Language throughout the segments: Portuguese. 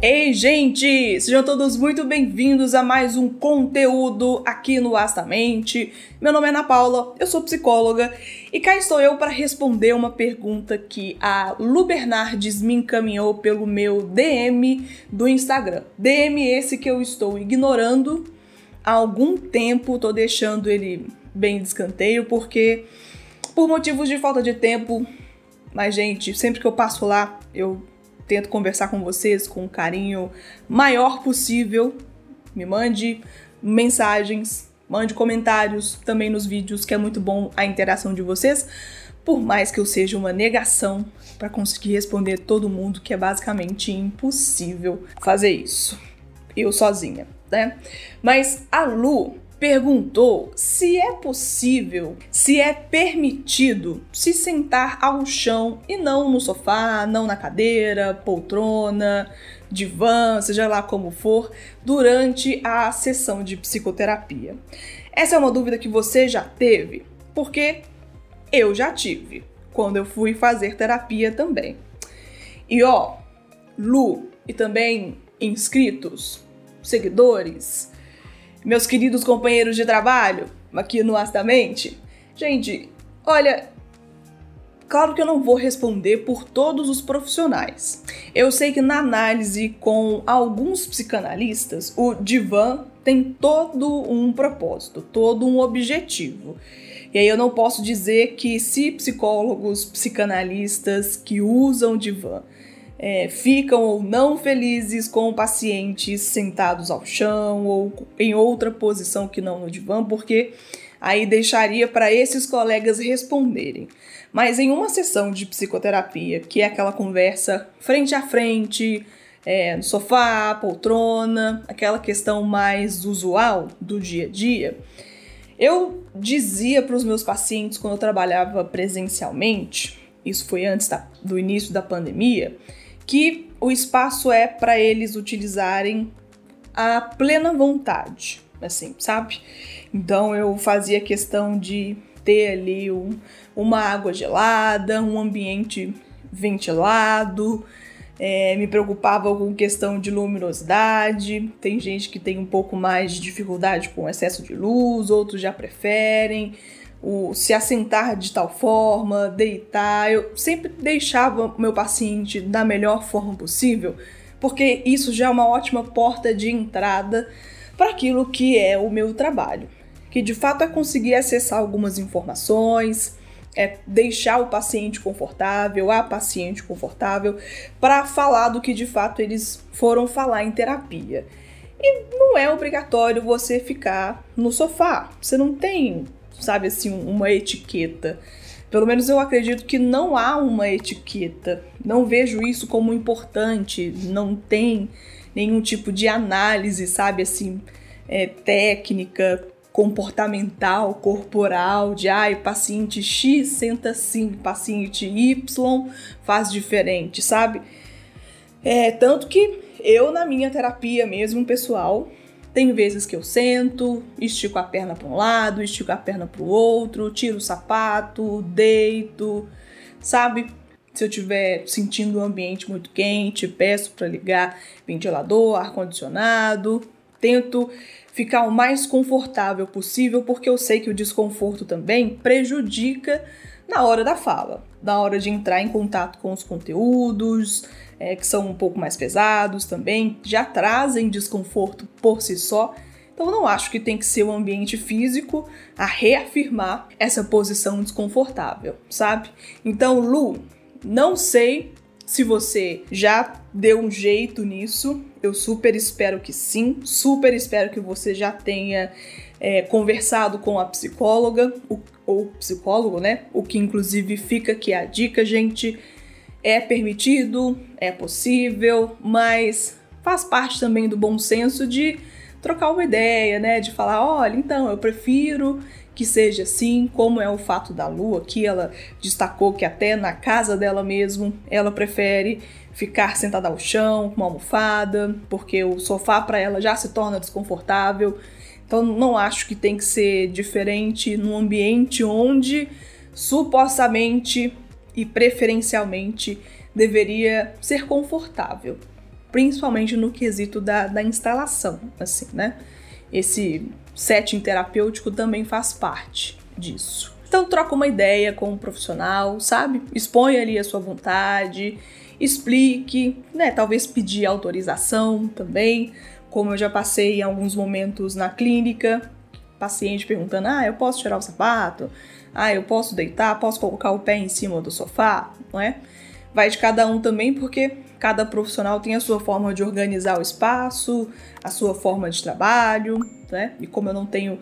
Ei, gente! Sejam todos muito bem-vindos a mais um conteúdo aqui no Astamente. Meu nome é Ana Paula, eu sou psicóloga e cá estou eu para responder uma pergunta que a Lu Bernardes me encaminhou pelo meu DM do Instagram. DM esse que eu estou ignorando há algum tempo, tô deixando ele bem de escanteio porque por motivos de falta de tempo, mas gente, sempre que eu passo lá, eu tento conversar com vocês com o carinho maior possível. Me mande mensagens, mande comentários também nos vídeos, que é muito bom a interação de vocês. Por mais que eu seja uma negação para conseguir responder todo mundo, que é basicamente impossível fazer isso. Eu sozinha, né? Mas a Lu perguntou se é possível, se é permitido se sentar ao chão e não no sofá, não na cadeira, poltrona, divã, seja lá como for, durante a sessão de psicoterapia. Essa é uma dúvida que você já teve, porque eu já tive quando eu fui fazer terapia também. E ó, Lu e também inscritos, seguidores, meus queridos companheiros de trabalho, aqui no Astamente. Gente, olha, claro que eu não vou responder por todos os profissionais. Eu sei que na análise com alguns psicanalistas, o divã tem todo um propósito, todo um objetivo. E aí eu não posso dizer que se psicólogos, psicanalistas que usam divã é, ficam ou não felizes com pacientes sentados ao chão ou em outra posição que não no divã, porque aí deixaria para esses colegas responderem. Mas em uma sessão de psicoterapia, que é aquela conversa frente a frente, é, no sofá, poltrona, aquela questão mais usual do dia a dia, eu dizia para os meus pacientes quando eu trabalhava presencialmente, isso foi antes da, do início da pandemia, que o espaço é para eles utilizarem a plena vontade, assim, sabe? Então eu fazia questão de ter ali um, uma água gelada, um ambiente ventilado, é, me preocupava com questão de luminosidade. Tem gente que tem um pouco mais de dificuldade com excesso de luz, outros já preferem o se assentar de tal forma, deitar. Eu sempre deixava meu paciente da melhor forma possível, porque isso já é uma ótima porta de entrada para aquilo que é o meu trabalho, que de fato é conseguir acessar algumas informações, é deixar o paciente confortável, a paciente confortável, para falar do que de fato eles foram falar em terapia. E não é obrigatório você ficar no sofá. Você não tem sabe assim, uma etiqueta. Pelo menos eu acredito que não há uma etiqueta. Não vejo isso como importante. Não tem nenhum tipo de análise, sabe, assim, é, técnica, comportamental, corporal, de ai, paciente X senta assim, paciente Y faz diferente, sabe? É, tanto que eu, na minha terapia mesmo, pessoal, tem vezes que eu sento, estico a perna para um lado, estico a perna para o outro, tiro o sapato, deito, sabe? Se eu estiver sentindo o um ambiente muito quente, peço para ligar ventilador, ar condicionado, tento ficar o mais confortável possível, porque eu sei que o desconforto também prejudica na hora da fala, na hora de entrar em contato com os conteúdos, é, que são um pouco mais pesados também, já trazem desconforto por si só. Então não acho que tem que ser o um ambiente físico a reafirmar essa posição desconfortável, sabe? Então, Lu, não sei se você já deu um jeito nisso, eu super espero que sim, super espero que você já tenha é, conversado com a psicóloga o, ou psicólogo, né? O que inclusive fica aqui a dica, gente é permitido, é possível, mas faz parte também do bom senso de trocar uma ideia, né? De falar, olha, então eu prefiro que seja assim, como é o fato da Lua, que ela destacou que até na casa dela mesmo ela prefere ficar sentada ao chão com uma almofada, porque o sofá para ela já se torna desconfortável. Então não acho que tem que ser diferente num ambiente onde supostamente e preferencialmente deveria ser confortável. principalmente no quesito da, da instalação, assim, né? Esse setting terapêutico também faz parte disso. Então troca uma ideia com o um profissional, sabe? Expõe ali a sua vontade, explique, né? Talvez pedir autorização também, como eu já passei em alguns momentos na clínica, paciente perguntando: "Ah, eu posso tirar o sapato? Ah, eu posso deitar, posso colocar o pé em cima do sofá", não é? Vai de cada um também, porque cada profissional tem a sua forma de organizar o espaço, a sua forma de trabalho, né? E como eu não tenho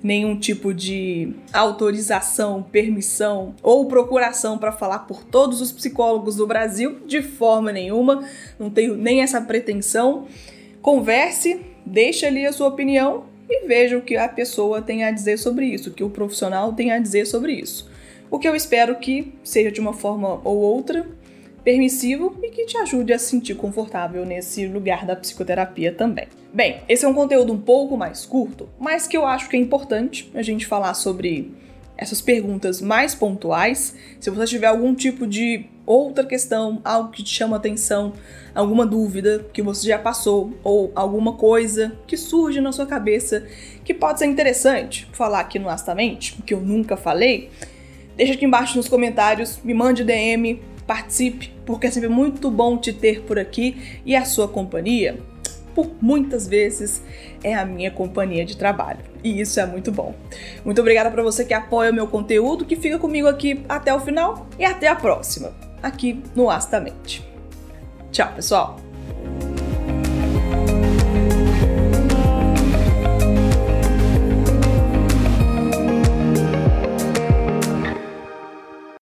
nenhum tipo de autorização, permissão ou procuração para falar por todos os psicólogos do Brasil, de forma nenhuma, não tenho nem essa pretensão. Converse, deixe ali a sua opinião e veja o que a pessoa tem a dizer sobre isso, o que o profissional tem a dizer sobre isso. O que eu espero que seja de uma forma ou outra permissivo e que te ajude a se sentir confortável nesse lugar da psicoterapia também. Bem, esse é um conteúdo um pouco mais curto, mas que eu acho que é importante a gente falar sobre essas perguntas mais pontuais. Se você tiver algum tipo de outra questão, algo que te chama atenção, alguma dúvida que você já passou ou alguma coisa que surge na sua cabeça que pode ser interessante falar aqui no Astamente, que eu nunca falei, deixa aqui embaixo nos comentários, me mande DM, participe, porque é sempre muito bom te ter por aqui e a sua companhia, por muitas vezes, é a minha companhia de trabalho. E isso é muito bom. Muito obrigada para você que apoia o meu conteúdo, que fica comigo aqui até o final e até a próxima, aqui no Astamente. Tchau, pessoal!